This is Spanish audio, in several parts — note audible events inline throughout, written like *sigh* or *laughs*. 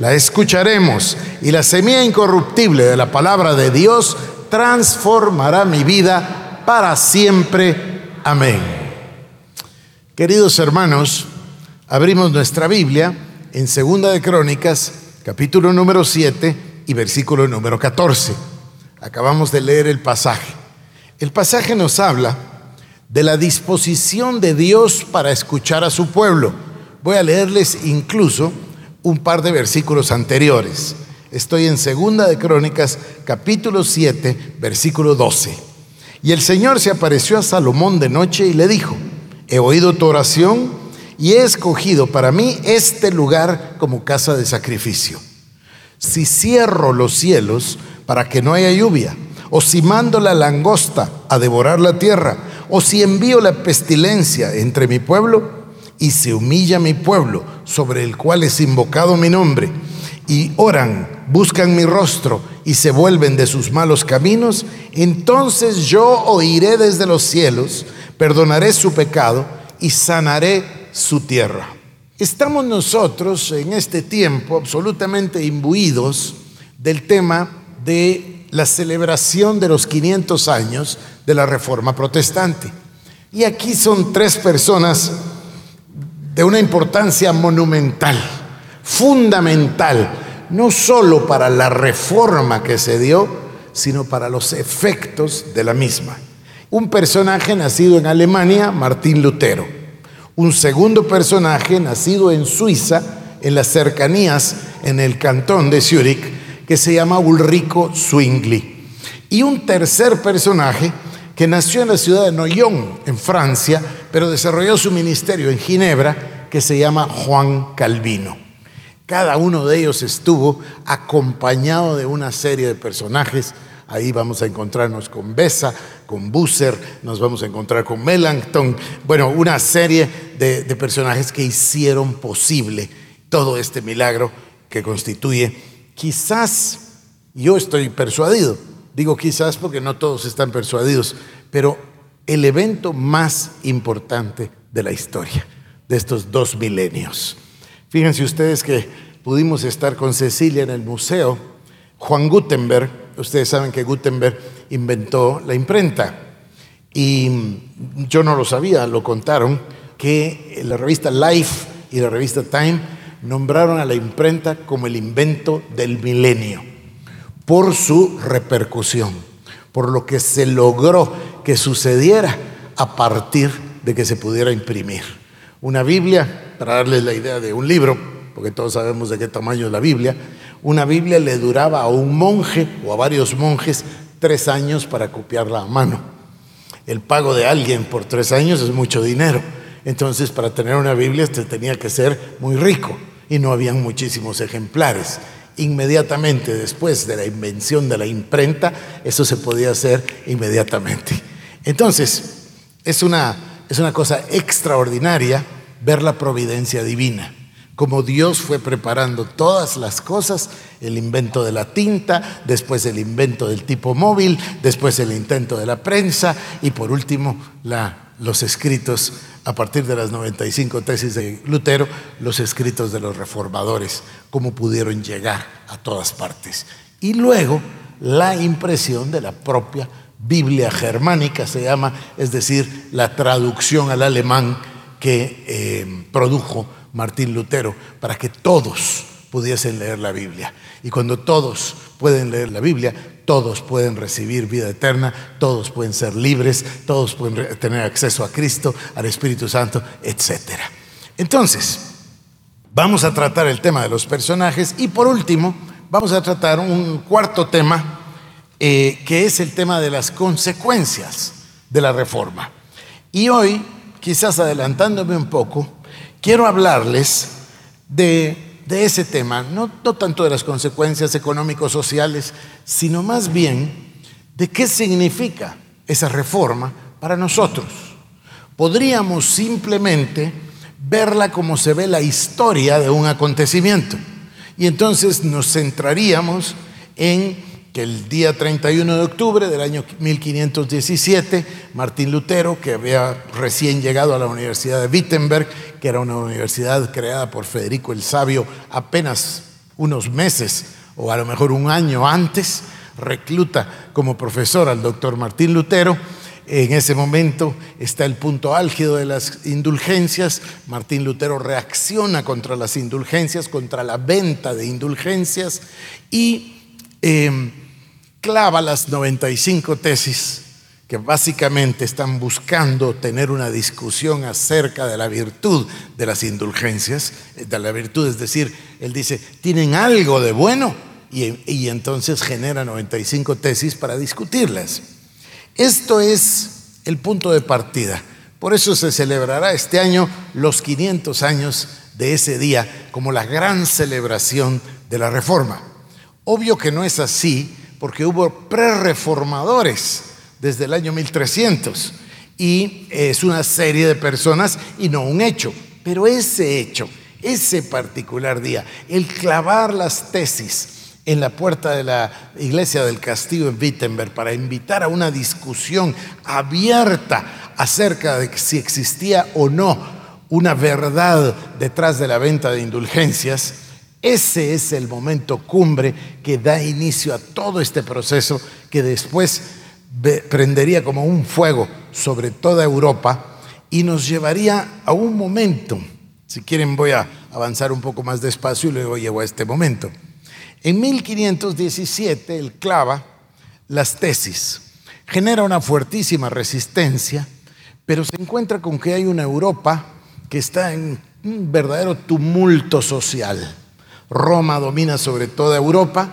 la escucharemos y la semilla incorruptible de la palabra de Dios transformará mi vida para siempre. Amén. Queridos hermanos, abrimos nuestra Biblia en Segunda de Crónicas, capítulo número 7 y versículo número 14. Acabamos de leer el pasaje. El pasaje nos habla de la disposición de Dios para escuchar a su pueblo. Voy a leerles incluso un par de versículos anteriores. Estoy en Segunda de Crónicas, capítulo 7, versículo 12. Y el Señor se apareció a Salomón de noche y le dijo, he oído tu oración y he escogido para mí este lugar como casa de sacrificio. Si cierro los cielos para que no haya lluvia, o si mando la langosta a devorar la tierra, o si envío la pestilencia entre mi pueblo, y se humilla mi pueblo sobre el cual es invocado mi nombre, y oran, buscan mi rostro y se vuelven de sus malos caminos, entonces yo oiré desde los cielos, perdonaré su pecado y sanaré su tierra. Estamos nosotros en este tiempo absolutamente imbuidos del tema de la celebración de los 500 años de la Reforma Protestante. Y aquí son tres personas de una importancia monumental, fundamental, no solo para la reforma que se dio, sino para los efectos de la misma. Un personaje nacido en Alemania, Martín Lutero. Un segundo personaje nacido en Suiza, en las cercanías, en el cantón de Zúrich, que se llama Ulrico Zwingli. Y un tercer personaje que nació en la ciudad de Noyon, en Francia, pero desarrolló su ministerio en Ginebra, que se llama Juan Calvino. Cada uno de ellos estuvo acompañado de una serie de personajes. Ahí vamos a encontrarnos con Bessa, con Busser, nos vamos a encontrar con Melanchthon. Bueno, una serie de personajes que hicieron posible todo este milagro que constituye, quizás, yo estoy persuadido, Digo quizás porque no todos están persuadidos, pero el evento más importante de la historia de estos dos milenios. Fíjense ustedes que pudimos estar con Cecilia en el museo. Juan Gutenberg, ustedes saben que Gutenberg inventó la imprenta y yo no lo sabía, lo contaron, que la revista Life y la revista Time nombraron a la imprenta como el invento del milenio por su repercusión, por lo que se logró que sucediera a partir de que se pudiera imprimir. Una Biblia, para darles la idea de un libro, porque todos sabemos de qué tamaño es la Biblia, una Biblia le duraba a un monje o a varios monjes tres años para copiarla a mano. El pago de alguien por tres años es mucho dinero. Entonces, para tener una Biblia, se tenía que ser muy rico y no habían muchísimos ejemplares inmediatamente después de la invención de la imprenta, eso se podía hacer inmediatamente. Entonces, es una, es una cosa extraordinaria ver la providencia divina, como Dios fue preparando todas las cosas, el invento de la tinta, después el invento del tipo móvil, después el intento de la prensa y por último la, los escritos a partir de las 95 tesis de Lutero, los escritos de los reformadores, cómo pudieron llegar a todas partes. Y luego la impresión de la propia Biblia germánica, se llama, es decir, la traducción al alemán que eh, produjo Martín Lutero, para que todos pudiesen leer la Biblia. Y cuando todos pueden leer la Biblia, todos pueden recibir vida eterna, todos pueden ser libres, todos pueden tener acceso a Cristo, al Espíritu Santo, etc. Entonces, vamos a tratar el tema de los personajes y por último, vamos a tratar un cuarto tema, eh, que es el tema de las consecuencias de la reforma. Y hoy, quizás adelantándome un poco, quiero hablarles de de ese tema, no, no tanto de las consecuencias económicos sociales, sino más bien de qué significa esa reforma para nosotros. Podríamos simplemente verla como se ve la historia de un acontecimiento. Y entonces nos centraríamos en que el día 31 de octubre del año 1517, Martín Lutero, que había recién llegado a la Universidad de Wittenberg, que era una universidad creada por Federico el Sabio apenas unos meses o a lo mejor un año antes, recluta como profesor al doctor Martín Lutero. En ese momento está el punto álgido de las indulgencias. Martín Lutero reacciona contra las indulgencias, contra la venta de indulgencias y Em, clava las 95 tesis que básicamente están buscando tener una discusión acerca de la virtud de las indulgencias, de la virtud, es decir, él dice, tienen algo de bueno y, y entonces genera 95 tesis para discutirlas. Esto es el punto de partida. Por eso se celebrará este año los 500 años de ese día como la gran celebración de la Reforma. Obvio que no es así, porque hubo pre-reformadores desde el año 1300 y es una serie de personas y no un hecho. Pero ese hecho, ese particular día, el clavar las tesis en la puerta de la iglesia del castillo en Wittenberg para invitar a una discusión abierta acerca de si existía o no una verdad detrás de la venta de indulgencias, ese es el momento cumbre que da inicio a todo este proceso que después prendería como un fuego sobre toda Europa y nos llevaría a un momento. Si quieren voy a avanzar un poco más despacio y luego llego a este momento. En 1517 el clava las tesis, genera una fuertísima resistencia, pero se encuentra con que hay una Europa que está en un verdadero tumulto social Roma domina sobre toda Europa.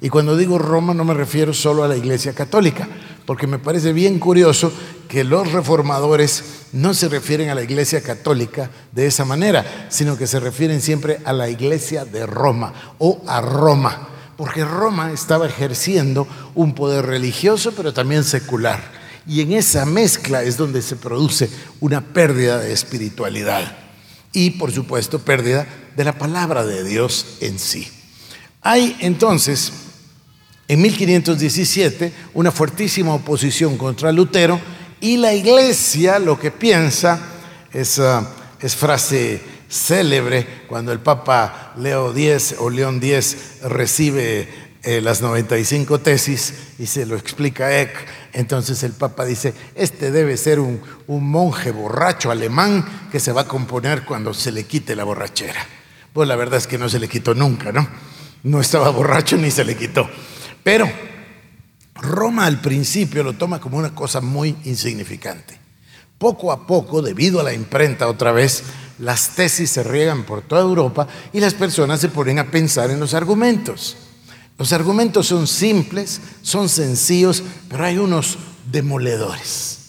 Y cuando digo Roma no me refiero solo a la Iglesia Católica, porque me parece bien curioso que los reformadores no se refieren a la Iglesia Católica de esa manera, sino que se refieren siempre a la Iglesia de Roma o a Roma, porque Roma estaba ejerciendo un poder religioso pero también secular. Y en esa mezcla es donde se produce una pérdida de espiritualidad y, por supuesto, pérdida de la palabra de Dios en sí. Hay entonces, en 1517, una fuertísima oposición contra Lutero y la iglesia lo que piensa es, ah, frase célebre cuando el Papa Leo X o León X recibe eh, las 95 tesis y se lo explica Eck. Entonces el Papa dice, este debe ser un, un monje borracho alemán que se va a componer cuando se le quite la borrachera. Pues la verdad es que no se le quitó nunca, ¿no? No estaba borracho ni se le quitó. Pero Roma al principio lo toma como una cosa muy insignificante. Poco a poco, debido a la imprenta otra vez, las tesis se riegan por toda Europa y las personas se ponen a pensar en los argumentos. Los argumentos son simples, son sencillos, pero hay unos demoledores.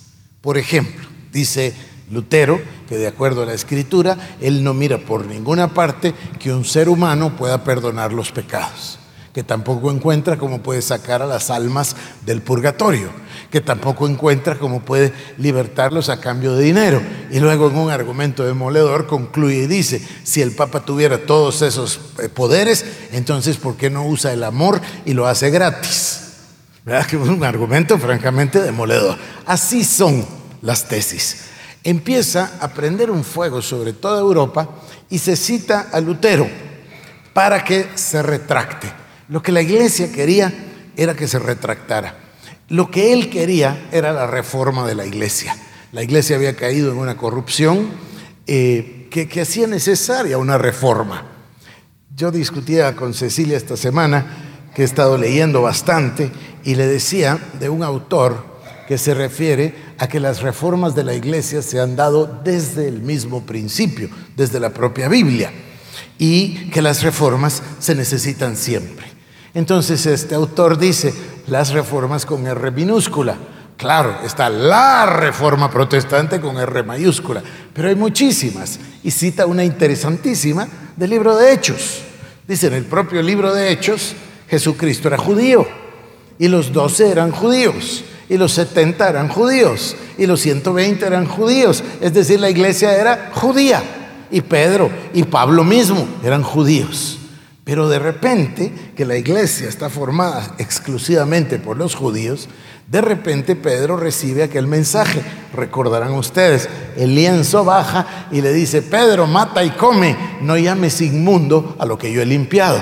Por ejemplo, dice Lutero, que de acuerdo a la escritura, él no mira por ninguna parte que un ser humano pueda perdonar los pecados, que tampoco encuentra cómo puede sacar a las almas del purgatorio, que tampoco encuentra cómo puede libertarlos a cambio de dinero. Y luego en un argumento demoledor concluye y dice, si el Papa tuviera todos esos eh, poderes, entonces ¿por qué no usa el amor y lo hace gratis? Es un argumento francamente demoledor. Así son las tesis empieza a prender un fuego sobre toda Europa y se cita a Lutero para que se retracte. Lo que la iglesia quería era que se retractara. Lo que él quería era la reforma de la iglesia. La iglesia había caído en una corrupción eh, que, que hacía necesaria una reforma. Yo discutía con Cecilia esta semana, que he estado leyendo bastante, y le decía de un autor que se refiere a que las reformas de la iglesia se han dado desde el mismo principio, desde la propia Biblia, y que las reformas se necesitan siempre. Entonces este autor dice, las reformas con R minúscula. Claro, está la reforma protestante con R mayúscula, pero hay muchísimas. Y cita una interesantísima del libro de Hechos, Dice en el propio libro de Hechos, Jesucristo era judío y los doce eran judíos y los 70 eran judíos y los 120 eran judíos. Es decir, la iglesia era judía y Pedro y Pablo mismo eran judíos. Pero de repente, que la iglesia está formada exclusivamente por los judíos, de repente Pedro recibe aquel mensaje. Recordarán ustedes, el lienzo baja y le dice, Pedro, mata y come, no llames inmundo a lo que yo he limpiado,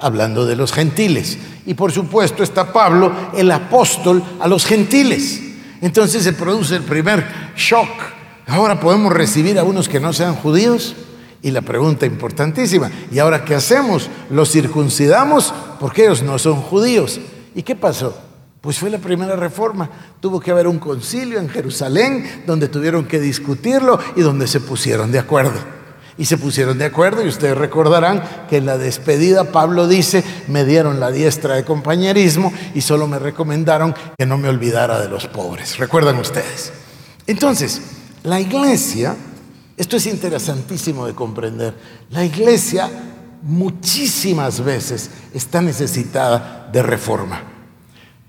hablando de los gentiles. Y por supuesto está Pablo, el apóstol a los gentiles. Entonces se produce el primer shock. Ahora podemos recibir a unos que no sean judíos. Y la pregunta importantísima, ¿y ahora qué hacemos? ¿Los circuncidamos? Porque ellos no son judíos. ¿Y qué pasó? Pues fue la primera reforma. Tuvo que haber un concilio en Jerusalén donde tuvieron que discutirlo y donde se pusieron de acuerdo. Y se pusieron de acuerdo y ustedes recordarán que en la despedida Pablo dice, me dieron la diestra de compañerismo y solo me recomendaron que no me olvidara de los pobres. ¿Recuerdan ustedes? Entonces, la iglesia, esto es interesantísimo de comprender, la iglesia muchísimas veces está necesitada de reforma.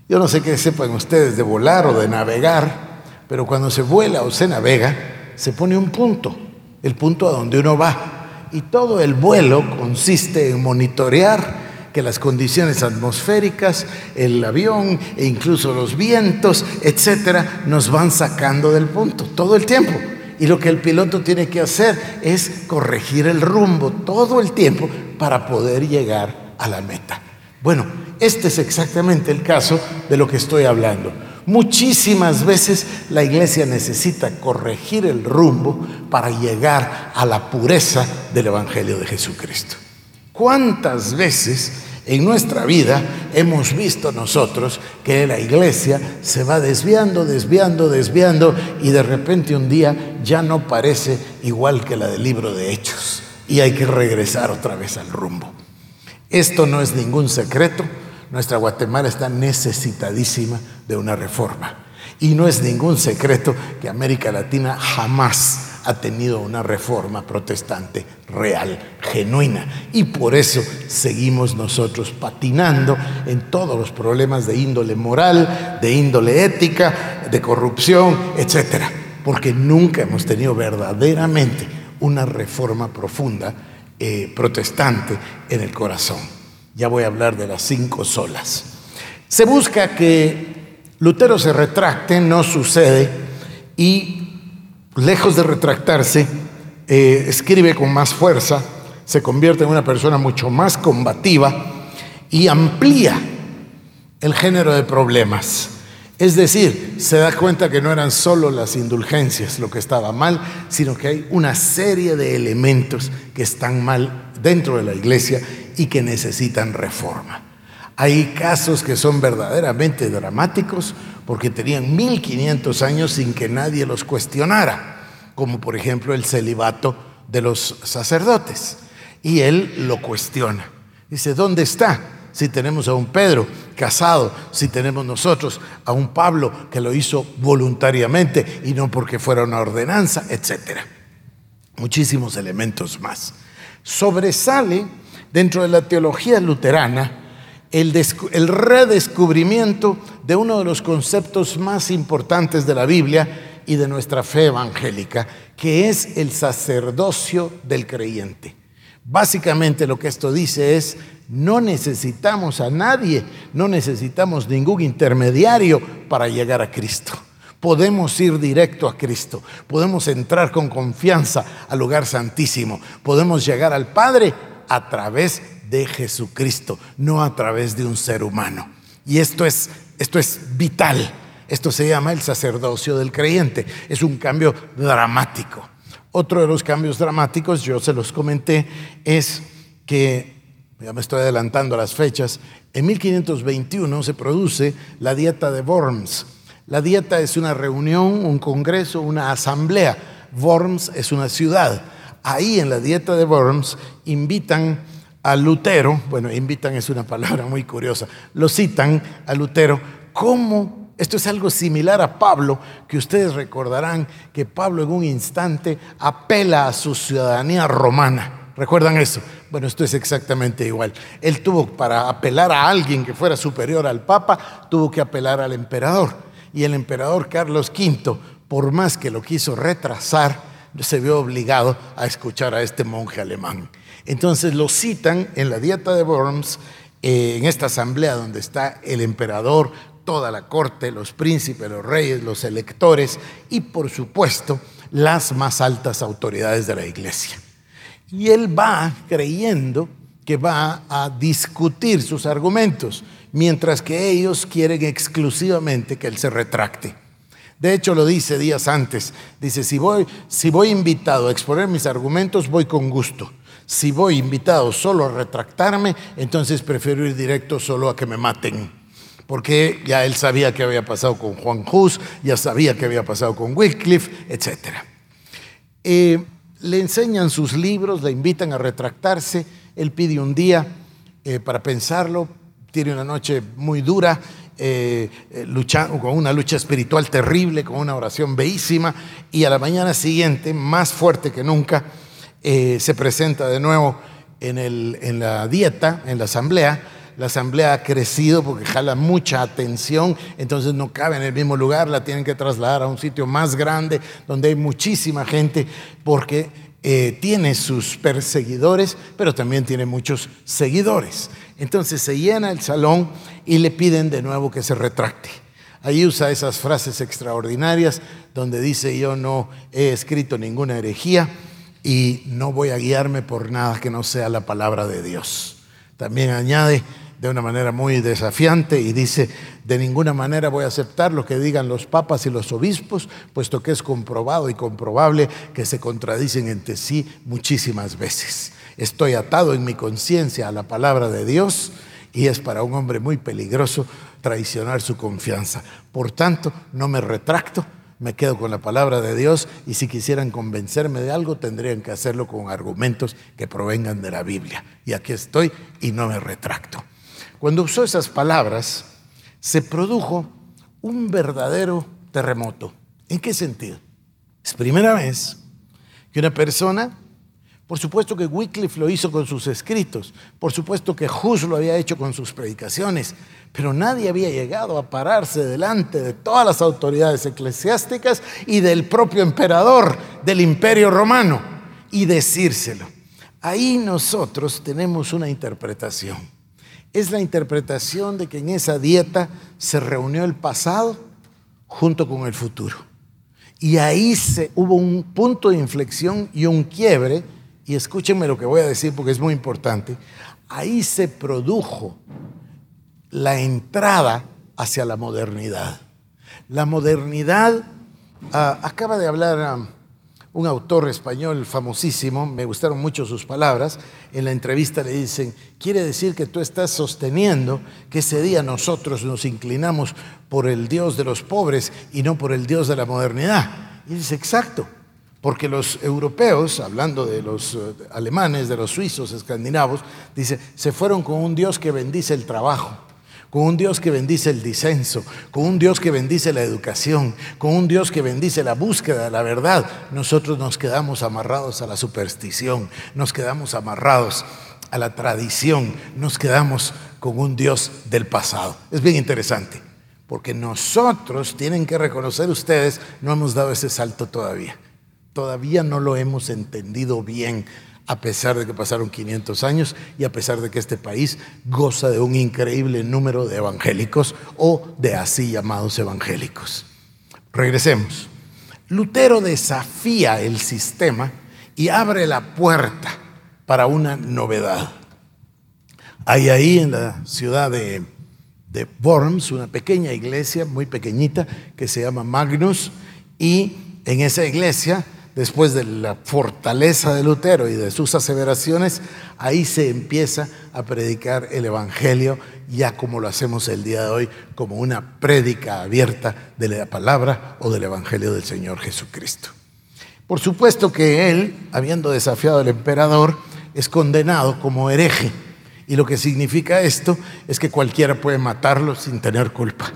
Yo no sé qué sepan ustedes de volar o de navegar, pero cuando se vuela o se navega, se pone un punto el punto a donde uno va. Y todo el vuelo consiste en monitorear que las condiciones atmosféricas, el avión e incluso los vientos, etcétera, nos van sacando del punto todo el tiempo. Y lo que el piloto tiene que hacer es corregir el rumbo todo el tiempo para poder llegar a la meta. Bueno, este es exactamente el caso de lo que estoy hablando. Muchísimas veces la iglesia necesita corregir el rumbo para llegar a la pureza del Evangelio de Jesucristo. ¿Cuántas veces en nuestra vida hemos visto nosotros que la iglesia se va desviando, desviando, desviando y de repente un día ya no parece igual que la del libro de Hechos y hay que regresar otra vez al rumbo? Esto no es ningún secreto. Nuestra Guatemala está necesitadísima de una reforma. Y no es ningún secreto que América Latina jamás ha tenido una reforma protestante real, genuina. Y por eso seguimos nosotros patinando en todos los problemas de índole moral, de índole ética, de corrupción, etc. Porque nunca hemos tenido verdaderamente una reforma profunda eh, protestante en el corazón. Ya voy a hablar de las cinco solas. Se busca que Lutero se retracte, no sucede, y lejos de retractarse, eh, escribe con más fuerza, se convierte en una persona mucho más combativa y amplía el género de problemas. Es decir, se da cuenta que no eran solo las indulgencias lo que estaba mal, sino que hay una serie de elementos que están mal dentro de la iglesia y que necesitan reforma. Hay casos que son verdaderamente dramáticos porque tenían 1500 años sin que nadie los cuestionara, como por ejemplo el celibato de los sacerdotes. Y él lo cuestiona. Dice, ¿dónde está? Si tenemos a un Pedro casado, si tenemos nosotros a un Pablo que lo hizo voluntariamente y no porque fuera una ordenanza, etc. Muchísimos elementos más. Sobresale dentro de la teología luterana el, redescubrimiento de uno de los conceptos más importantes de la Biblia y de nuestra fe evangélica, que es el sacerdocio del creyente. Básicamente lo que esto dice es, no necesitamos a nadie, no necesitamos ningún intermediario para llegar a Cristo. Podemos ir directo a Cristo, podemos entrar con confianza al lugar santísimo, podemos llegar al Padre a través de Jesucristo, no a través de un ser humano. Y esto es, esto es vital. Esto se llama el sacerdocio del creyente. Es un cambio dramático. Otro de los cambios dramáticos, yo se los comenté, es que, ya me estoy adelantando a las fechas, en 1521 se produce la dieta de Worms. La dieta es una reunión, un congreso, una asamblea. Worms es una ciudad ahí en la dieta de Worms invitan a Lutero, bueno, invitan es una palabra muy curiosa, lo citan a Lutero como, esto es algo similar a Pablo, que ustedes recordarán que Pablo en un instante apela a su ciudadanía romana. ¿Recuerdan eso? Bueno, esto es exactamente igual. Él tuvo para apelar a alguien que fuera superior al Papa, tuvo que apelar al emperador. Y el emperador Carlos V, por más que lo quiso retrasar, se vio obligado a escuchar a este monje alemán. Entonces lo citan en la dieta de Worms, eh, en esta asamblea donde está el emperador, toda la corte, los príncipes, los reyes, los electores y por supuesto las más altas autoridades de la iglesia. Y él va creyendo que va a discutir sus argumentos, mientras que ellos quieren exclusivamente que él se retracte. De hecho, lo dice días antes. Dice, si voy, si voy invitado a exponer mis argumentos, voy con gusto. Si voy invitado solo a retractarme, entonces prefiero ir directo solo a que me maten. Porque ya él sabía qué había pasado con Juan Hus, ya sabía qué había pasado con Wycliffe, etc. Eh, le enseñan sus libros, le invitan a retractarse. Él pide un día eh, para pensarlo, tiene una noche muy dura, eh, con una lucha espiritual terrible, con una oración bellísima, y a la mañana siguiente, más fuerte que nunca, eh, se presenta de nuevo en, el, en la dieta, en la asamblea. La asamblea ha crecido porque jala mucha atención, entonces no cabe en el mismo lugar, la tienen que trasladar a un sitio más grande donde hay muchísima gente porque eh, tiene sus perseguidores, pero también tiene muchos seguidores. Entonces se llena el salón y le piden de nuevo que se retracte. Ahí usa esas frases extraordinarias donde dice yo no he escrito ninguna herejía y no voy a guiarme por nada que no sea la palabra de Dios. También añade de una manera muy desafiante y dice, de ninguna manera voy a aceptar lo que digan los papas y los obispos, puesto que es comprobado y comprobable que se contradicen entre sí muchísimas veces. Estoy atado en mi conciencia a la palabra de Dios y es para un hombre muy peligroso traicionar su confianza. Por tanto, no me retracto, me quedo con la palabra de Dios y si quisieran convencerme de algo tendrían que hacerlo con argumentos que provengan de la Biblia. Y aquí estoy y no me retracto. Cuando usó esas palabras, se produjo un verdadero terremoto. ¿En qué sentido? Es primera vez que una persona por supuesto que Wycliffe lo hizo con sus escritos, por supuesto que Hus lo había hecho con sus predicaciones, pero nadie había llegado a pararse delante de todas las autoridades eclesiásticas y del propio emperador del imperio romano y decírselo. Ahí nosotros tenemos una interpretación. Es la interpretación de que en esa dieta se reunió el pasado junto con el futuro. Y ahí se, hubo un punto de inflexión y un quiebre y escúchenme lo que voy a decir porque es muy importante, ahí se produjo la entrada hacia la modernidad. La modernidad, ah, acaba de hablar ah, un autor español famosísimo, me gustaron mucho sus palabras, en la entrevista le dicen, quiere decir que tú estás sosteniendo que ese día nosotros nos inclinamos por el Dios de los pobres y no por el Dios de la modernidad. Y dice, exacto, porque los europeos, hablando de los eh, alemanes, de los suizos, escandinavos, dice, se fueron con un Dios que bendice el trabajo, con un Dios que bendice el disenso, con un Dios que bendice la educación, con un Dios que bendice la búsqueda de la verdad. Nosotros nos quedamos amarrados a la superstición, nos quedamos amarrados a la tradición, nos quedamos con un Dios del pasado. Es bien interesante, porque nosotros, tienen que reconocer ustedes, no hemos dado ese salto todavía. Todavía no lo hemos entendido bien, a pesar de que pasaron 500 años y a pesar de que este país goza de un increíble número de evangélicos o de así llamados evangélicos. Regresemos. Lutero desafía el sistema y abre la puerta para una novedad. Hay ahí en la ciudad de, de Worms una pequeña iglesia, muy pequeñita, que se llama Magnus, y en esa iglesia después de la fortaleza de Lutero y de sus aseveraciones, ahí se empieza a predicar el Evangelio, ya como lo hacemos el día de hoy, como una prédica abierta de la palabra o del Evangelio del Señor Jesucristo. Por supuesto que él, habiendo desafiado al emperador, es condenado como hereje. Y lo que significa esto es que cualquiera puede matarlo sin tener culpa.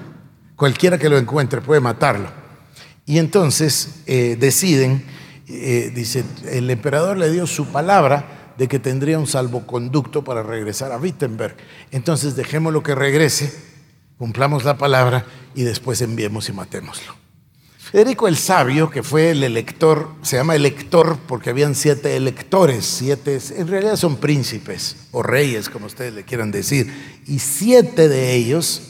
Cualquiera que lo encuentre puede matarlo. Y entonces eh, deciden eh, dice, el emperador le dio su palabra de que tendría un salvoconducto para regresar a Wittenberg. Entonces dejémoslo que regrese, cumplamos la palabra y después enviemos y matémoslo. Federico el Sabio, que fue el elector, se llama elector porque habían siete electores, siete, en realidad son príncipes o reyes, como ustedes le quieran decir, y siete de ellos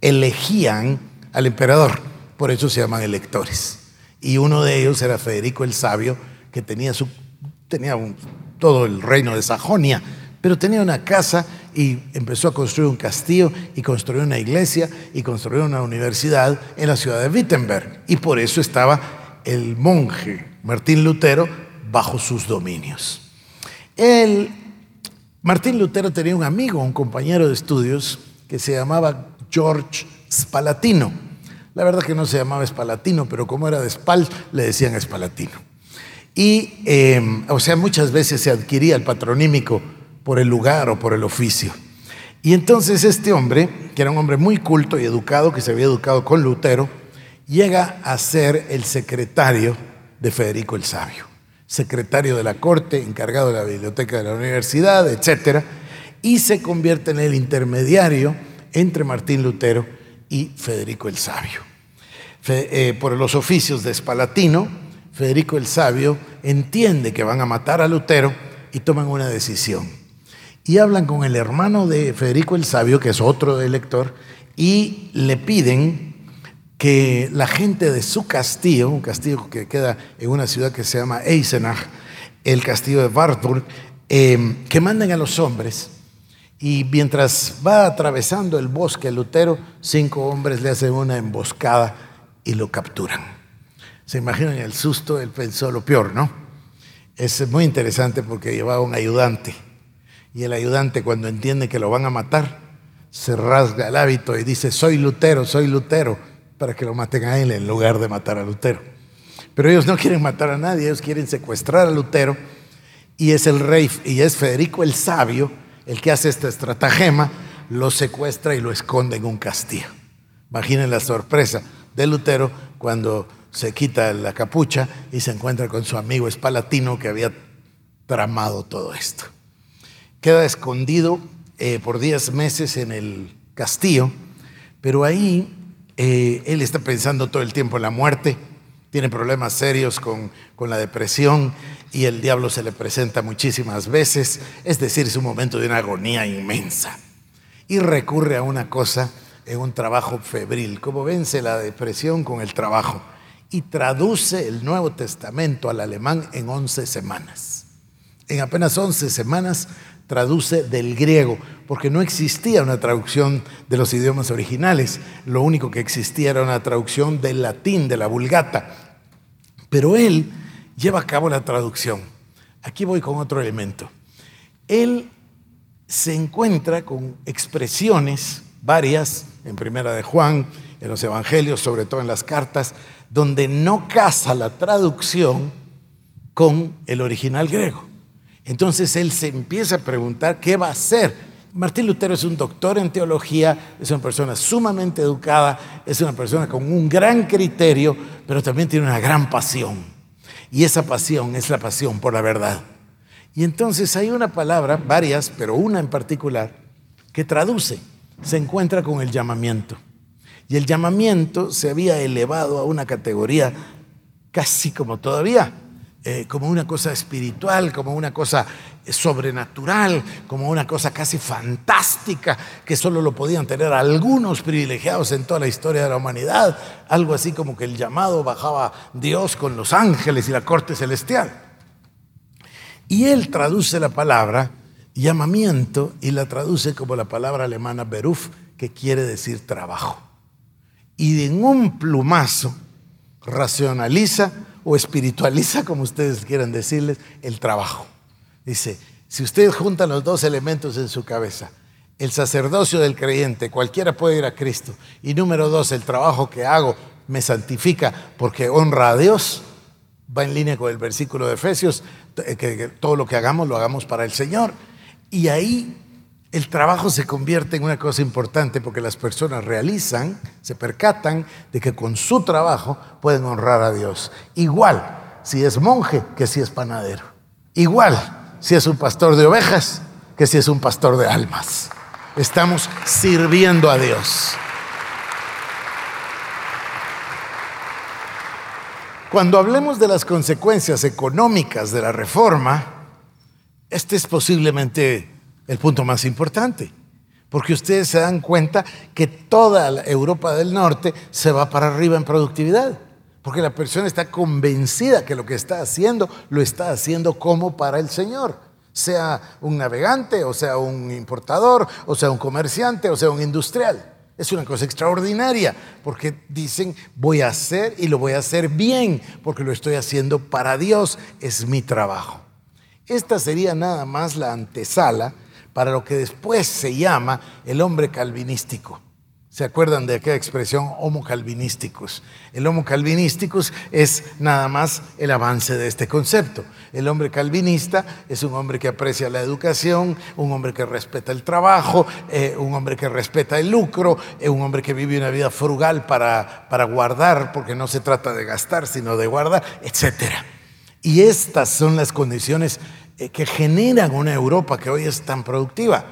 elegían al emperador, por eso se llaman electores. Y uno de ellos era Federico el Sabio, que tenía, su, tenía todo el reino de Sajonia, pero tenía una casa y empezó a construir un castillo y construyó una iglesia y construyó una universidad en la ciudad de Wittenberg. Y por eso estaba el monje Martín Lutero bajo sus dominios. El, Martín Lutero tenía un amigo, un compañero de estudios que se llamaba George Spalatino. La verdad que no se llamaba Spalatino, pero como era de Spal, le decían Spalatino. Y, eh, o sea, muchas veces se adquiría el patronímico por el lugar o por el oficio. Y entonces este hombre, que era un hombre muy culto y educado, que se había educado con Lutero, llega a ser el secretario de Federico el Sabio, secretario de la corte, encargado de la biblioteca de la universidad, etc. Y se convierte en el intermediario entre Martín Lutero y Federico el Sabio. Eh, por los oficios de Espalatino, Federico el Sabio entiende que van a matar a Lutero y toman una decisión y hablan con el hermano de Federico el Sabio, que es otro elector, y le piden que la gente de su castillo, un castillo que queda en una ciudad que se llama Eisenach, el castillo de Wartburg, eh, que manden a los hombres. Y mientras va atravesando el bosque Lutero, cinco hombres le hacen una emboscada y lo capturan. Se imaginan el susto, él pensó lo peor, ¿no? Es muy interesante porque llevaba un ayudante y el ayudante cuando entiende que lo van a matar, se rasga el hábito y dice, soy Lutero, soy Lutero, para que lo maten a él en lugar de matar a Lutero. Pero ellos no quieren matar a nadie, ellos quieren secuestrar a Lutero y es el rey, y es Federico el Sabio el que hace esta estratagema, lo secuestra y lo esconde en un castillo. Imaginen la sorpresa de Lutero cuando se quita la capucha y se encuentra con su amigo espalatino que había tramado todo esto. Queda escondido eh, por 10 meses en el castillo, pero ahí eh, él está pensando todo el tiempo en la muerte, tiene problemas serios con, con, la depresión y el diablo se le presenta muchísimas veces, es decir, es un momento de una agonía inmensa. Y recurre a una cosa, en un trabajo febril, como vence la depresión con el trabajo, y traduce el Nuevo Testamento al alemán en 11 semanas. En apenas 11 semanas traduce del griego, porque no existía una traducción de los idiomas originales, lo único que existía era una traducción del latín, de la vulgata. Pero él lleva a cabo la traducción. Aquí voy con otro elemento. Él se encuentra con expresiones varias en Primera de Juan, en los Evangelios, sobre todo en las cartas, donde no casa la traducción con el original griego. Entonces él se empieza a preguntar qué va a hacer. Martín Lutero es un doctor en teología, es una persona sumamente educada, es una persona con un gran criterio, pero también tiene una gran pasión. Y esa pasión es la pasión por la verdad. Y entonces hay una palabra, varias, pero una en particular, que traduce, se encuentra con el llamamiento. Y el llamamiento se había elevado a una categoría casi como todavía eh, como una cosa espiritual, como una cosa sobrenatural, como una cosa casi fantástica, que solo lo podían tener algunos privilegiados en toda la historia de la humanidad, algo así como que el llamado bajaba Dios con los ángeles y la corte celestial. Y él traduce la palabra llamamiento y la traduce como la palabra alemana Beruf, que quiere decir trabajo. Y en un plumazo racionaliza o espiritualiza, *laughs* como ustedes quieran decirles, el trabajo. Dice, si ustedes juntan los dos elementos en su cabeza, el sacerdocio del creyente, cualquiera puede ir a Cristo, y número dos, el trabajo que hago me santifica porque honra a Dios, va en línea con el versículo de Efesios, que todo lo que hagamos lo hagamos para el Señor. Y ahí el trabajo se convierte en una cosa importante porque las personas realizan, se percatan de que con su trabajo pueden honrar a Dios. Igual si es monje que si es panadero. Igual si es un pastor de ovejas que si es un pastor de almas. Estamos sirviendo a Dios. Cuando hablemos de las consecuencias económicas de la reforma, este es posiblemente el punto más importante, porque ustedes se dan cuenta que toda Europa del Norte se va para arriba en productividad, porque la persona está convencida que lo que está haciendo lo está haciendo como para el Señor, sea un navegante, o sea un importador, o sea un comerciante, o sea un industrial. Es una cosa extraordinaria, porque dicen, voy a hacer y lo voy a hacer bien, porque lo estoy haciendo para Dios, es mi trabajo. Esta sería nada más la antesala para lo que después se llama el hombre calvinístico. ¿Se acuerdan de aquella expresión homo calvinísticos? El homo calvinísticos es nada más el avance de este concepto. El hombre calvinista es un hombre que aprecia la educación, un hombre que respeta el trabajo, eh, un hombre que respeta el lucro, eh, un hombre que vive una vida frugal para, para guardar, porque no se trata de gastar, sino de guardar, etc. Y estas son las condiciones que generan una Europa que hoy es tan productiva.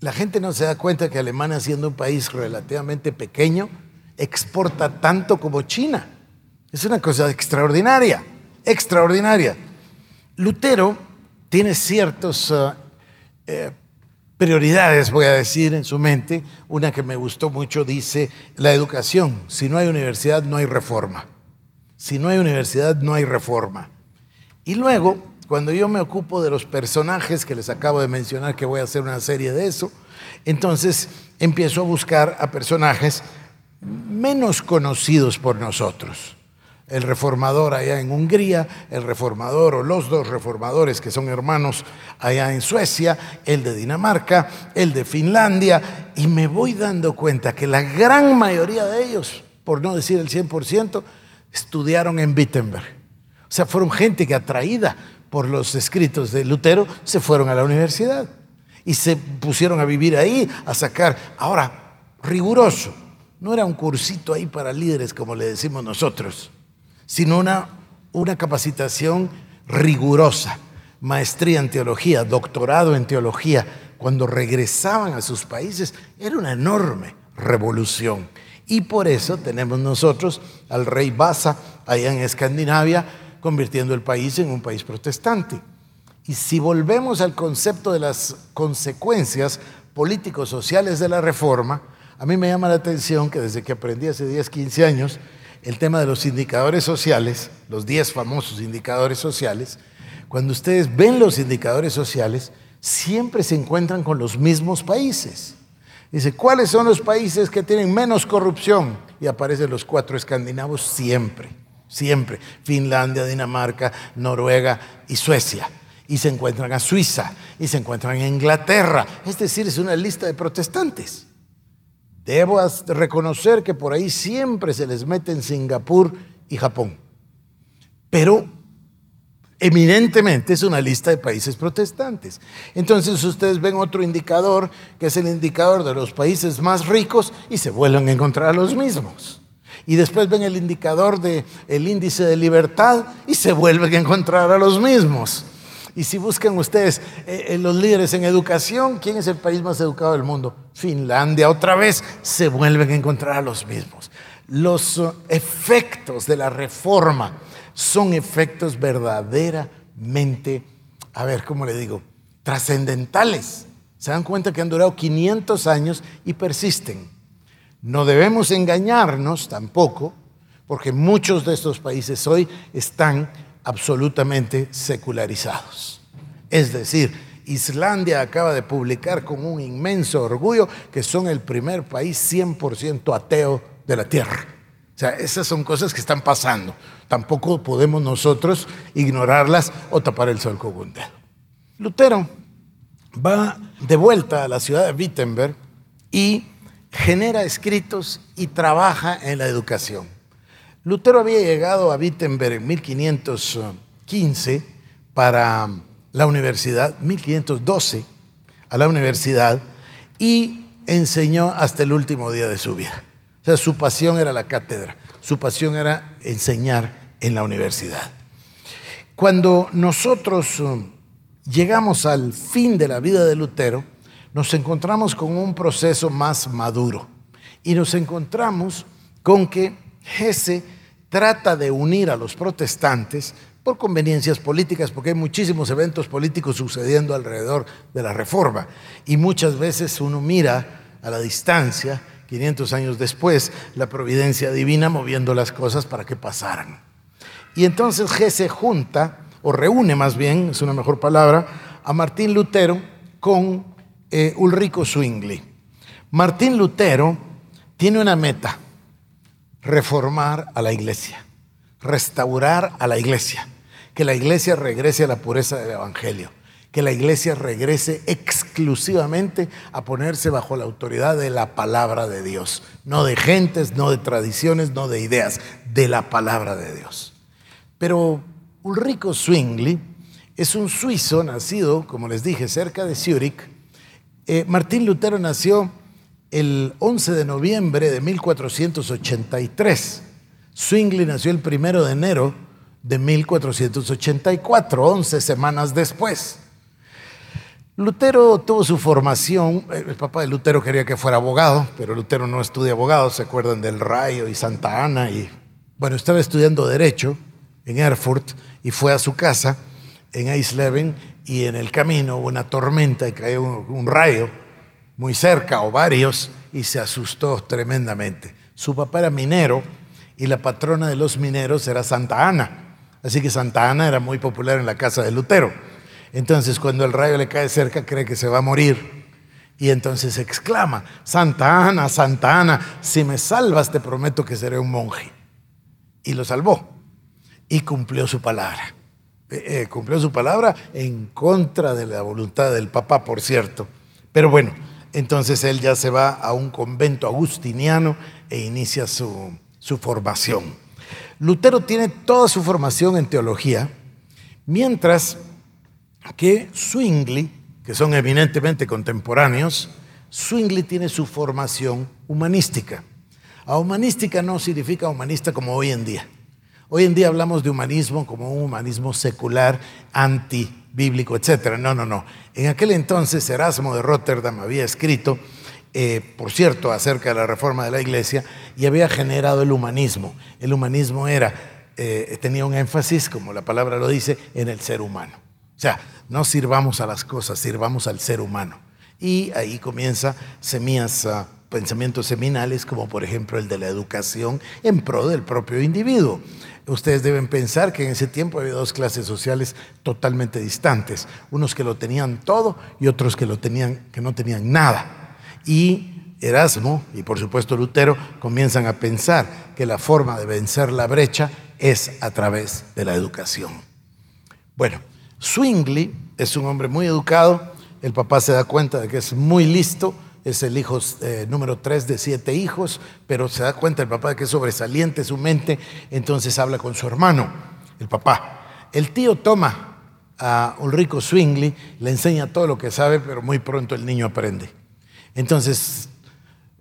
La gente no se da cuenta que Alemania, siendo un país relativamente pequeño, exporta tanto como China. Es una cosa extraordinaria, extraordinaria. Lutero tiene ciertas uh, eh, prioridades, voy a decir, en su mente. Una que me gustó mucho dice, la educación. Si no hay universidad, no hay reforma. Si no hay universidad, no hay reforma. Y luego cuando yo me ocupo de los personajes que les acabo de mencionar, que voy a hacer una serie de eso, entonces empiezo a buscar a personajes menos conocidos por nosotros. El reformador allá en Hungría, el reformador o los dos reformadores que son hermanos allá en Suecia, el de Dinamarca, el de Finlandia, y me voy dando cuenta que la gran mayoría de ellos, por no decir el 100%, estudiaron en Wittenberg. O sea, fueron gente que atraída por los escritos de Lutero, se fueron a la universidad y se pusieron a vivir ahí, a sacar. Ahora, riguroso, no era un cursito ahí para líderes como le decimos nosotros, sino una, una capacitación rigurosa, maestría en teología, doctorado en teología. Cuando regresaban a sus países, era una enorme revolución. Y por eso tenemos nosotros al rey Basa allá en Escandinavia, convirtiendo el país en un país protestante. Y si volvemos al concepto de las consecuencias políticos sociales de la reforma, a mí me llama la atención que desde que aprendí hace 10, 15 años el tema de los indicadores sociales, los 10 famosos indicadores sociales, cuando ustedes ven los indicadores sociales, siempre se encuentran con los mismos países. Dice, ¿cuáles son los países que tienen menos corrupción? Y aparecen los cuatro escandinavos siempre siempre, Finlandia, Dinamarca, Noruega y Suecia. Y se encuentran a Suiza, y se encuentran a Inglaterra. Es decir, es una lista de protestantes. Debo reconocer que por ahí siempre se les mete en Singapur y Japón. Pero eminentemente es una lista de países protestantes. Entonces ustedes ven otro indicador, que es el indicador de los países más ricos, y se vuelven a encontrar a los mismos y después ven el indicador del el índice de libertad y se vuelven a encontrar a los mismos. Y si buscan ustedes eh, eh, los líderes en educación, ¿quién es el país más educado del mundo? Finlandia, otra vez se vuelven a encontrar a los mismos. Los uh, efectos de la reforma son efectos verdaderamente, a ver, ¿cómo le digo? Trascendentales. Se dan cuenta que han durado 500 años y persisten. No debemos engañarnos tampoco, porque muchos de estos países hoy están absolutamente secularizados. Es decir, Islandia acaba de publicar con un inmenso orgullo que son el primer país 100% ateo de la Tierra. O sea, esas son cosas que están pasando. Tampoco podemos nosotros ignorarlas o tapar el sol con un dedo. Lutero va de vuelta a la ciudad de Wittenberg y genera escritos y trabaja en la educación. Lutero había llegado a Wittenberg en 1515 para la universidad, 1512 a la universidad, y enseñó hasta el último día de su vida. O sea, su pasión era la cátedra, su pasión era enseñar en la universidad. Cuando nosotros um, llegamos al fin de la vida de Lutero, nos encontramos con un proceso más maduro y nos encontramos con que Hesse trata de unir a los protestantes por conveniencias políticas, porque hay muchísimos eventos políticos sucediendo alrededor de la reforma y muchas veces uno mira a la distancia, 500 años después, la providencia divina moviendo las cosas para que pasaran. Y entonces Hesse junta, o reúne más bien, es una mejor palabra, a Martín Lutero con eh, Ulrico Zwingli. Martín Lutero tiene una meta, reformar a la iglesia, restaurar a la iglesia, que la iglesia regrese a la pureza del Evangelio, que la iglesia regrese exclusivamente a ponerse bajo la autoridad de la palabra de Dios, no de gentes, no de tradiciones, no de ideas, de la palabra de Dios. Pero Ulrico Zwingli es un suizo nacido, como les dije, cerca de Zúrich. Eh, Martín Lutero nació el 11 de noviembre de 1483. Zwingli nació el 1 de enero de 1484, 11 semanas después. Lutero tuvo su formación, el papá de Lutero quería que fuera abogado, pero Lutero no estudia abogado, se acuerdan del Rayo y Santa Ana, y bueno, estaba estudiando Derecho en Erfurt y fue a su casa en Eisleben y en el camino hubo una tormenta y cayó un, rayo muy cerca o varios y se asustó tremendamente. Su papá era minero y la patrona de los mineros era Santa Ana. Así que Santa Ana era muy popular en la casa de Lutero. Entonces cuando el rayo le cae cerca cree que se va a morir y entonces exclama, Santa Ana, Santa Ana, si me salvas te prometo que seré un monje. Y lo salvó y cumplió su palabra. Eh, eh, cumplió su palabra en contra de la voluntad del papá, por cierto. Pero bueno, entonces él ya se va a un convento agustiniano e inicia su, su formación. Lutero tiene toda su formación en teología, mientras que Zwingli, que son eminentemente contemporáneos, Zwingli tiene su formación humanística. A humanística no significa humanista como hoy en día. Hoy en día hablamos de humanismo como un humanismo secular, antibíblico, etc. No, no, no. En aquel entonces Erasmo de Rotterdam había escrito, eh, por cierto, acerca de la reforma de la iglesia y había generado el humanismo. El humanismo era, eh, tenía un énfasis, como la palabra lo dice, en el ser humano. O sea, no sirvamos a las cosas, sirvamos al ser humano. Y ahí comienza semillas, ah, pensamientos seminales, como por ejemplo el de la educación en pro del propio individuo. Ustedes deben pensar que en ese tiempo había dos clases sociales totalmente distantes, unos que lo tenían todo y otros que, no tenían nada. Y Erasmo y por supuesto Lutero comienzan a pensar que la forma de vencer la brecha es a través de la educación. Bueno, Zwingli es un hombre muy educado, el papá se da cuenta de que es muy listo, es el hijo eh, número tres de siete hijos, pero se da cuenta el papá de que es sobresaliente su mente, entonces habla con su hermano, el papá. El tío toma a Ulrico Zwingli, le enseña todo lo que sabe, pero muy pronto el niño aprende. Entonces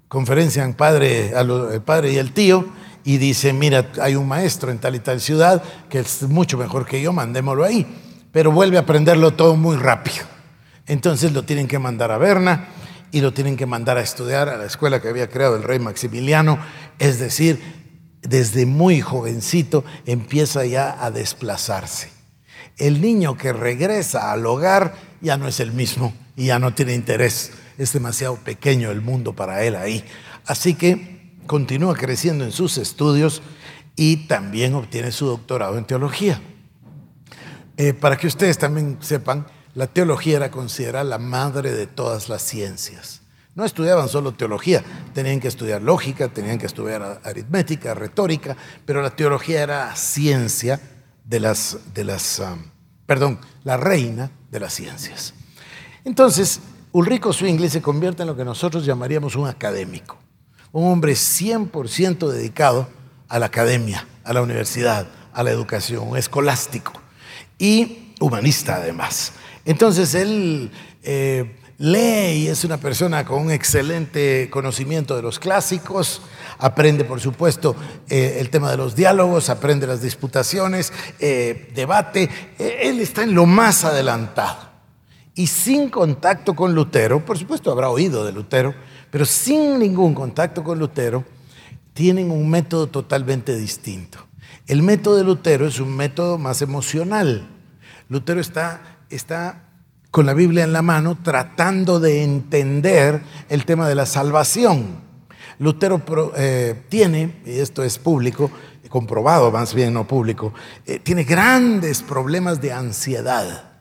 conferencian padre, el padre y el tío y dice, mira, hay un maestro en tal y tal ciudad que es mucho mejor que yo, mandémoslo ahí. Pero vuelve a aprenderlo todo muy rápido. Entonces lo tienen que mandar a Berna y lo tienen que mandar a estudiar a la escuela que había creado el rey Maximiliano. Es decir, desde muy jovencito empieza ya a desplazarse. El niño que regresa al hogar ya no es el mismo y ya no tiene interés. Es demasiado pequeño el mundo para él ahí. Así que continúa creciendo en sus estudios y también obtiene su doctorado en teología. Eh, para que ustedes también sepan, la teología era considerada la madre de todas las ciencias. No estudiaban solo teología, tenían que estudiar lógica, tenían que estudiar aritmética, retórica, pero la teología era ciencia de las, de las perdón, la reina de las ciencias. Entonces, Ulrico Zwingli se convierte en lo que nosotros llamaríamos un académico, un hombre 100% dedicado a la academia, a la universidad, a la educación, un escolástico y humanista además. Entonces él eh, lee y es una persona con un excelente conocimiento de los clásicos, aprende por supuesto eh, el tema de los diálogos, aprende las disputaciones, eh, debate, él está en lo más adelantado. Y sin contacto con Lutero, por supuesto habrá oído de Lutero, pero sin ningún contacto con Lutero, tienen un método totalmente distinto. El método de Lutero es un método más emocional. Lutero está, está con la Biblia en la mano tratando de entender el tema de la salvación. Lutero eh, tiene, y esto es público, comprobado más bien no público, eh, tiene grandes problemas de ansiedad.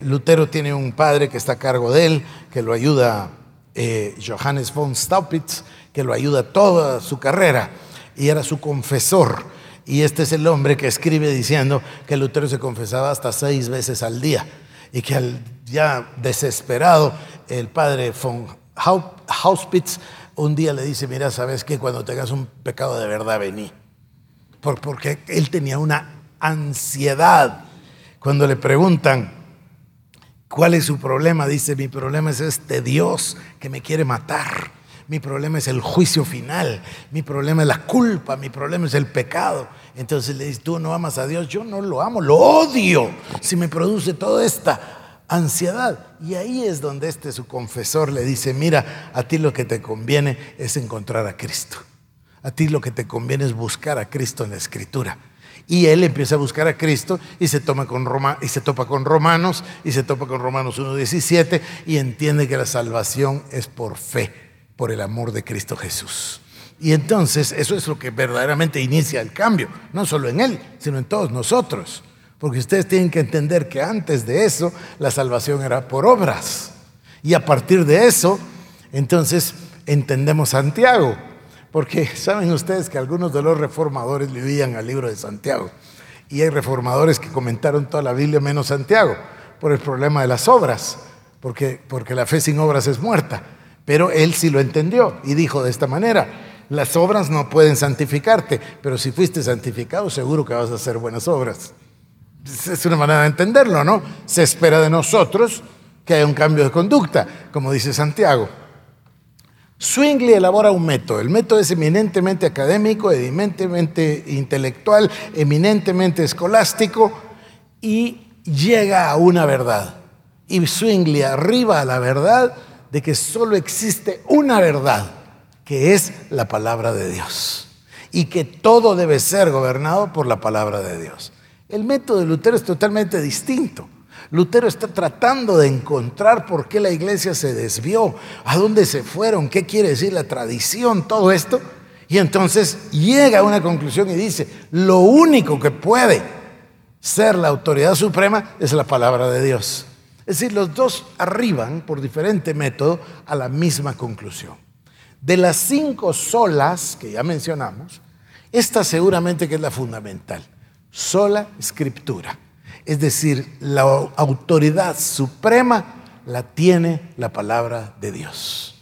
Lutero tiene un padre que está a cargo de él, que lo ayuda, eh, Johannes von Staupitz, que lo ayuda toda su carrera, y era su confesor. Y este es el hombre que escribe diciendo que Lutero se confesaba hasta seis veces al día, y que al ya desesperado, el padre von Hauspitz un día le dice, mira, ¿sabes qué? Cuando tengas un pecado de verdad, vení. porque él tenía una ansiedad. Cuando le preguntan, ¿cuál es su problema? Dice, mi problema es este Dios que me quiere matar. Mi problema es el juicio final. Mi problema es la culpa. Mi problema es el pecado. Entonces le dice, tú no amas a Dios. Yo no lo amo, lo odio. Si me produce toda esta ansiedad. Y ahí es donde este su confesor le dice, mira, a ti lo que te conviene es encontrar a Cristo. A ti lo que te conviene es buscar a Cristo en la escritura. Y él empieza a buscar a Cristo y se, toma con Roma, y se topa con Romanos y se topa con Romanos 1.17 y entiende que la salvación es por fe, por el amor de Cristo Jesús. Y entonces eso es lo que verdaderamente inicia el cambio, no solo en él, sino en todos nosotros. Porque ustedes tienen que entender que antes de eso la salvación era por obras. Y a partir de eso, entonces entendemos Santiago. Porque *laughs* saben ustedes que algunos de los reformadores vivían al libro de Santiago. Y hay reformadores que comentaron toda la Biblia menos Santiago por el problema de las obras. Porque, porque la fe sin obras es muerta. Pero él sí lo entendió y dijo de esta manera, las obras no pueden santificarte, pero si fuiste santificado seguro que vas a hacer buenas obras. Es una manera de entenderlo, ¿no? Se espera de nosotros que haya un cambio de conducta, como dice Santiago. Swingley elabora un método. El método es eminentemente académico, eminentemente intelectual, eminentemente escolástico y llega a una verdad. Y Swingley arriba a la verdad de que solo existe una verdad, que es la palabra de Dios. Y que todo debe ser gobernado por la palabra de Dios. El método de Lutero es totalmente distinto. Lutero está tratando de encontrar por qué la iglesia se desvió, a dónde se fueron, qué quiere decir la tradición, todo esto. Y entonces llega a una conclusión y dice, lo único que puede ser la autoridad suprema es la palabra de Dios. Es decir, los dos arriban por diferente método a la misma conclusión. De las cinco solas que ya mencionamos, esta seguramente que es la fundamental sola escritura. Es decir, la autoridad suprema la tiene la palabra de Dios.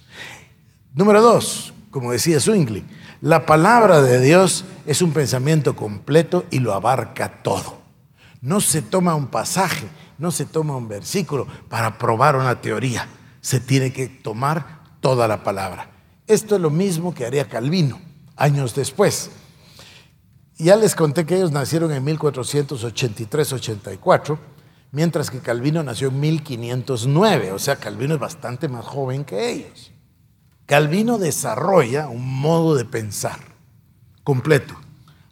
Número dos, como decía Zwingli, la palabra de Dios es un pensamiento completo y lo abarca todo. No se toma un pasaje, no se toma un versículo para probar una teoría. Se tiene que tomar toda la palabra. Esto es lo mismo que haría Calvino años después. Ya les conté que ellos nacieron en 1483-84, mientras que Calvino nació en 1509, o sea, Calvino es bastante más joven que ellos. Calvino desarrolla un modo de pensar completo,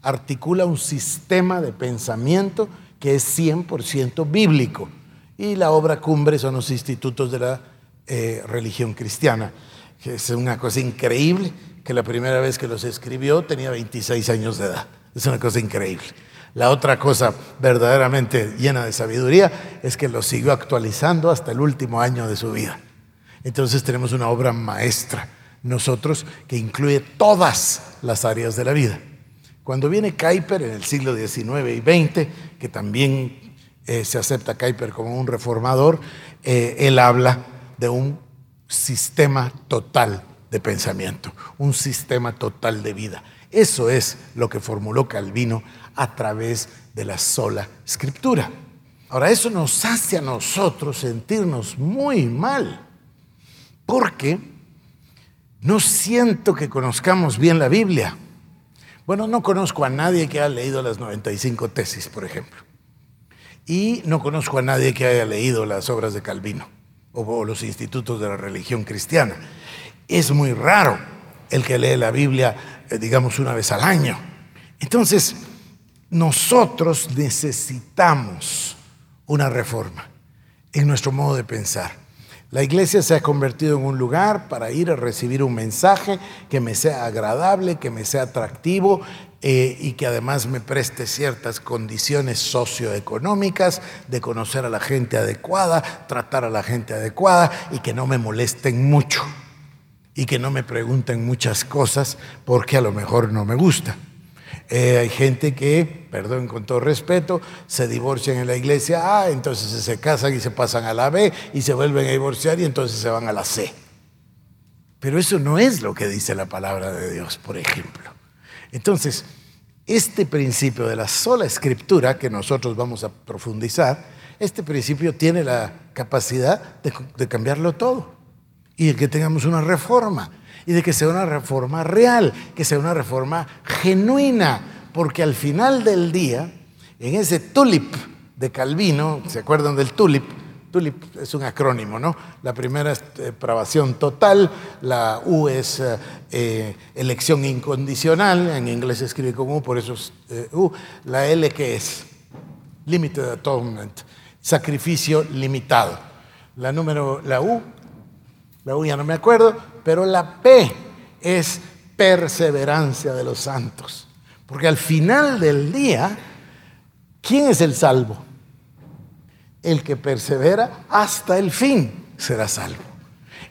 articula un sistema de pensamiento que es 100% bíblico. Y la obra cumbre son los institutos de la eh, religión cristiana, es una cosa increíble, que la primera vez que los escribió tenía 26 años de edad. Es una cosa increíble. La otra cosa verdaderamente llena de sabiduría es que lo siguió actualizando hasta el último año de su vida. Entonces tenemos una obra maestra, nosotros, que incluye todas las áreas de la vida. Cuando viene Kuyper en el siglo XIX y XX, que también eh, se acepta Kuyper como un reformador, eh, él habla de un sistema total de pensamiento, un sistema total de vida. Eso es lo que formuló Calvino a través de la sola escritura. Ahora, eso nos hace a nosotros sentirnos muy mal, porque no siento que conozcamos bien la Biblia. Bueno, no conozco a nadie que haya leído las 95 tesis, por ejemplo. y no conozco a nadie que haya leído las obras de Calvino o los institutos de la religión cristiana. Es muy raro el que lee la Biblia, eh, digamos, una vez al año. Entonces, nosotros necesitamos una reforma en nuestro modo de pensar. La iglesia se ha convertido en un lugar para ir a recibir un mensaje que me sea agradable, que me sea atractivo eh, y que además me preste ciertas condiciones socioeconómicas de conocer a la gente adecuada, tratar a la gente adecuada y que no me molesten mucho y que no me pregunten muchas cosas porque a lo mejor no me gusta. Eh, hay gente que, perdón con todo respeto, se divorcian en la iglesia A, entonces se casan y se pasan a la B y se vuelven a divorciar y entonces se van a la C. Pero eso no es lo que dice la palabra de Dios, por ejemplo. Entonces, este principio de la sola escritura que nosotros vamos a profundizar, este principio tiene la capacidad de, cambiarlo todo y de que tengamos una reforma y de que sea una reforma real, que sea una reforma genuina, porque al final del día, en ese tulip de Calvino, ¿se acuerdan del tulip? TULIP es un acrónimo, ¿no? La primera es depravación total, la U es eh, eh, elección incondicional, en inglés se escribe como U, por eso es eh, U. La L que es limited atonement, sacrificio limitado. La número, la U, la U ya no me acuerdo, pero la P es perseverancia de los santos. Porque al final del día, ¿quién es el salvo? El que persevera hasta el fin será salvo.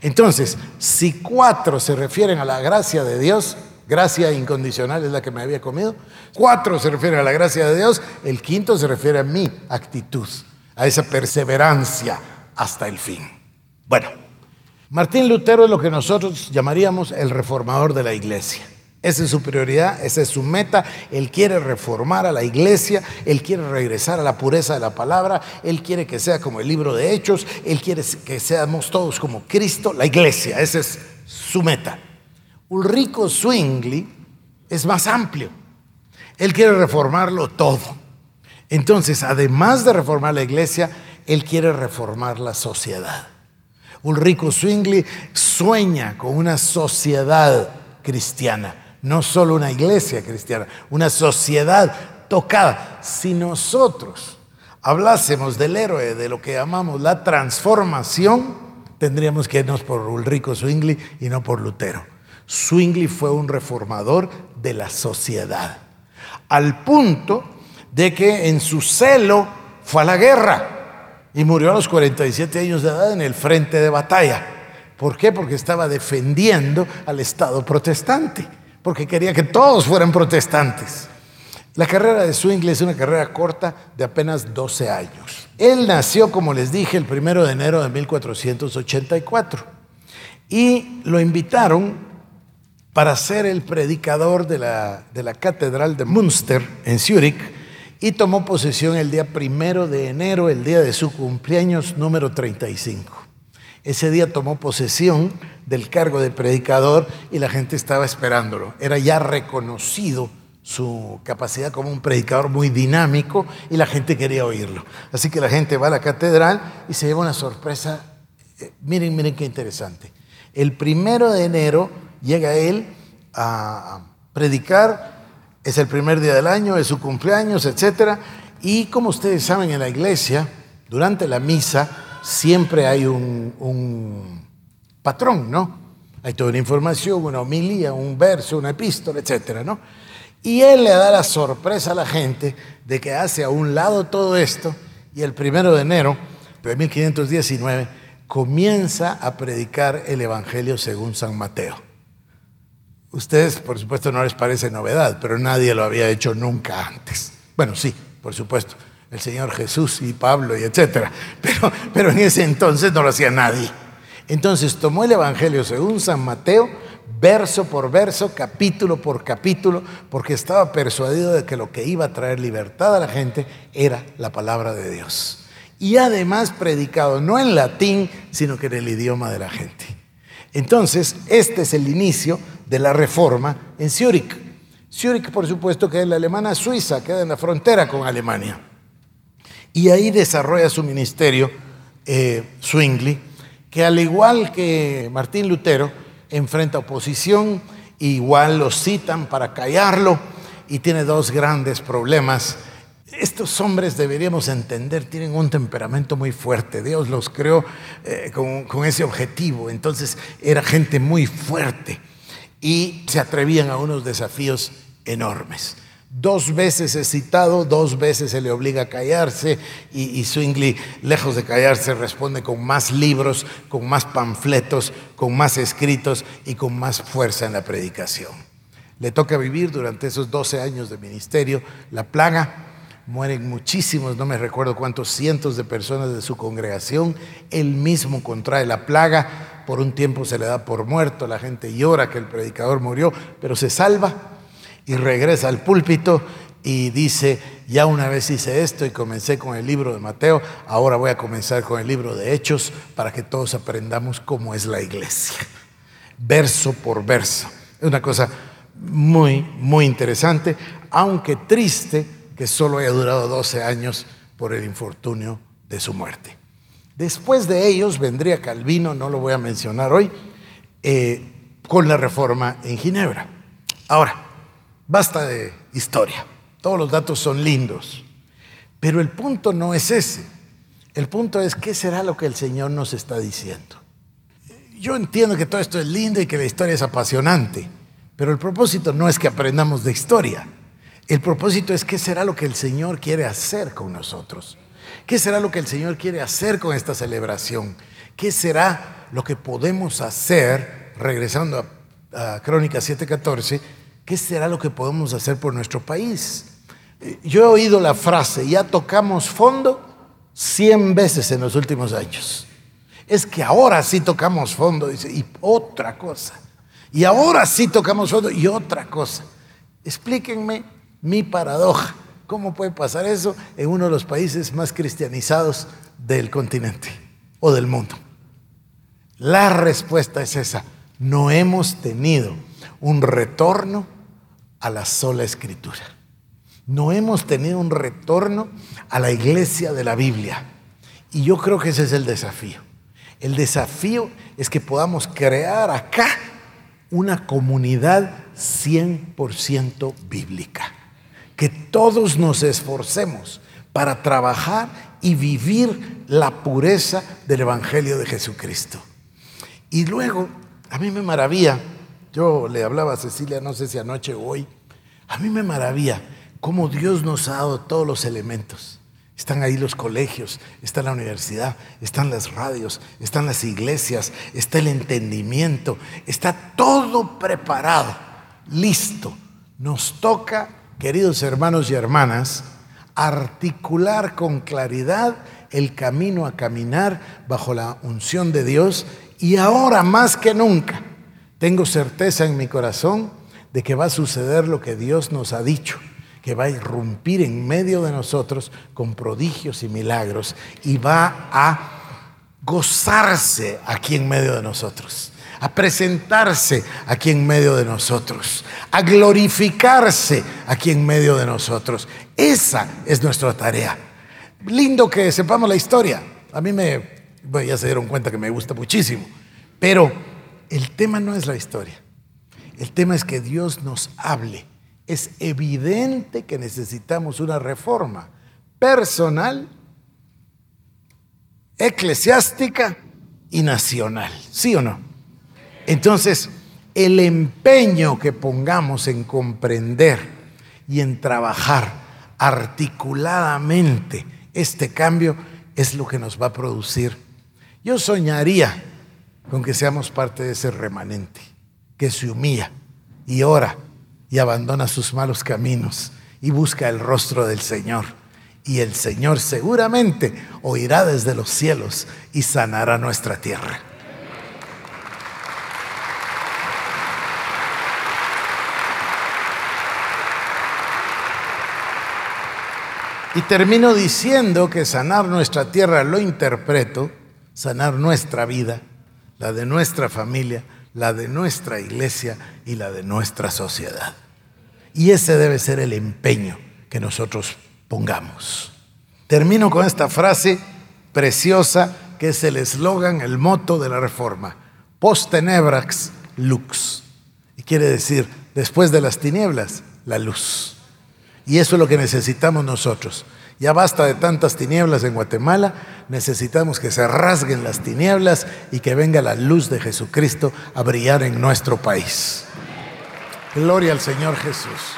Entonces, si cuatro se refieren a la gracia de Dios, gracia incondicional es la que me había comido, cuatro se refieren a la gracia de Dios, el quinto se refiere a mi actitud, a esa perseverancia hasta el fin. Bueno, Martín Lutero es lo que nosotros llamaríamos el reformador de la iglesia. Esa es su prioridad, esa es su meta. Él quiere reformar a la iglesia, él quiere regresar a la pureza de la palabra, él quiere que sea como el libro de Hechos, él quiere que seamos todos como Cristo, la iglesia. Esa es su meta. Ulrico Zwingli es más amplio. Él quiere reformarlo todo. Entonces, además de reformar la iglesia, él quiere reformar la sociedad. Ulrico Zwingli sueña con una sociedad cristiana, no solo una iglesia cristiana, una sociedad tocada. Si nosotros hablásemos del héroe, de lo que llamamos la transformación, tendríamos que irnos por Ulrico Zwingli y no por Lutero. Zwingli fue un reformador de la sociedad, al punto de que en su celo fue a la guerra y murió a los 47 años de edad en el frente de batalla. ¿Por qué? Porque estaba defendiendo al Estado protestante, porque quería que todos fueran protestantes. La carrera de Zwingli es una carrera corta de apenas 12 años. Él nació, como les dije, el primero de enero de 1484 y lo invitaron para ser el predicador de la, de la Catedral de Münster en Zúrich y tomó posesión el día primero de enero, el día de su cumpleaños número 35. Ese día tomó posesión del cargo de predicador y la gente estaba esperándolo. Era ya reconocido su capacidad como un predicador muy dinámico y la gente quería oírlo. Así que la gente va a la catedral y se lleva una sorpresa. Eh, miren, miren qué interesante. El primero de enero llega él a predicar es el primer día del año, es su cumpleaños, etc. Y como ustedes saben, en la iglesia, durante la misa, siempre hay un, patrón, ¿no? Hay toda una información, una homilía, un verso, una epístola, etc. ¿no? Y él le da la sorpresa a la gente de que hace a un lado todo esto y el primero de enero de 1519 comienza a predicar el Evangelio según San Mateo. Ustedes, por supuesto, no les parece novedad, pero nadie lo había hecho nunca antes. Bueno, sí, por supuesto, el Señor Jesús y Pablo y etcétera, *laughs* pero, pero en ese entonces no lo hacía nadie. Entonces tomó el Evangelio según San Mateo, verso por verso, capítulo por capítulo, porque estaba persuadido de que lo que iba a traer libertad a la gente era la palabra de Dios. Y además predicado no en latín, sino que en el idioma de la gente. Entonces, este es el inicio de la reforma en Zúrich. Zúrich, por supuesto, que es la alemana suiza, queda en la frontera con Alemania. Y ahí desarrolla su ministerio eh, que al igual que Martín Lutero, enfrenta oposición, igual lo citan para callarlo y tiene dos grandes problemas. Estos hombres deberíamos entender, tienen un temperamento muy fuerte. Dios los creó eh, con, con ese objetivo. Entonces era gente muy fuerte y se atrevían a unos desafíos enormes. Dos veces es citado, dos veces se le obliga a callarse y, y lejos de callarse, responde con más libros, con más panfletos, con más escritos y con más fuerza en la predicación. Le toca vivir durante esos 12 años de ministerio la plaga, mueren muchísimos, no me recuerdo cuántos cientos de personas de su congregación, él mismo contrae la plaga, por un tiempo se le da por muerto, la gente llora que el predicador murió, pero se salva y regresa al púlpito y dice, ya una vez hice esto y comencé con el libro de Mateo, ahora voy a comenzar con el libro de Hechos para que todos aprendamos cómo es la iglesia, verso por verso. Es una cosa muy, muy interesante, aunque triste que solo haya durado 12 años por el infortunio de su muerte. Después de ellos vendría Calvino, no lo voy a mencionar hoy, eh, con la reforma en Ginebra. Ahora, Basta de historia. Todos los datos son lindos. Pero el punto no es ese. El punto es qué será lo que el Señor nos está diciendo. Yo entiendo que todo esto es lindo y que la historia es apasionante, pero el propósito no es que aprendamos de historia. El propósito es qué será lo que el Señor quiere hacer con nosotros. ¿Qué será lo que el Señor quiere hacer con esta celebración? ¿Qué será lo que podemos hacer, regresando a, a Crónicas 7:14, ¿qué será lo que podemos hacer por nuestro país? Eh, yo he oído la frase, ya tocamos fondo 100 veces en los últimos años. Es que ahora sí tocamos fondo, dice, y otra cosa. Y ahora sí tocamos fondo y otra cosa. Explíquenme mi paradoja. ¿Cómo puede pasar eso en uno de los países más cristianizados del continente o del mundo? La respuesta es esa. No hemos tenido un retorno a la sola escritura. No hemos tenido un retorno a la iglesia de la Biblia. Y yo creo que ese es el desafío. El desafío es que podamos crear acá una comunidad 100% bíblica. Que todos nos esforcemos para trabajar y vivir la pureza del Evangelio de Jesucristo. Y luego, a mí me maravilla yo le hablaba a Cecilia, no sé si anoche o hoy, a mí me maravilla cómo Dios nos ha dado todos los elementos. Están ahí los colegios, está la universidad, están las radios, están las iglesias, está el entendimiento, está todo preparado, listo. Nos toca, queridos hermanos y hermanas, articular con claridad el camino a caminar bajo la unción de Dios y ahora más que nunca tengo certeza en mi corazón de que va a suceder lo que Dios nos ha dicho, que va a irrumpir en medio de nosotros con prodigios y milagros y va a gozarse aquí en medio de nosotros, a presentarse aquí en medio de nosotros, a glorificarse aquí en medio de nosotros. Esa es nuestra tarea. Lindo que sepamos la historia. A mí me, bueno, ya se dieron cuenta que me gusta muchísimo, pero el tema no es la historia. El tema es que Dios nos hable. Es evidente que necesitamos una reforma personal, eclesiástica y nacional. ¿Sí o no? Entonces, el empeño que pongamos en comprender y en trabajar articuladamente este cambio es lo que nos va a producir. Yo soñaría con que seamos parte de ese remanente que se humilla y ora y abandona sus malos caminos y busca el rostro del Señor. Y el Señor seguramente oirá desde los cielos y sanará nuestra tierra. Y termino diciendo que sanar nuestra tierra lo interpreto, sanar nuestra vida, la de nuestra familia, la de nuestra iglesia y la de nuestra sociedad. Y ese debe ser el empeño que nosotros pongamos. termino con esta frase preciosa que es el eslogan, el moto de la reforma. Post tenebrax lux. Y quiere decir, después de las tinieblas, la luz. Y eso es lo que necesitamos nosotros. Ya basta de tantas tinieblas en Guatemala, necesitamos que se rasguen las tinieblas y que venga la luz de Jesucristo a brillar en nuestro país. Gloria al Señor Jesús.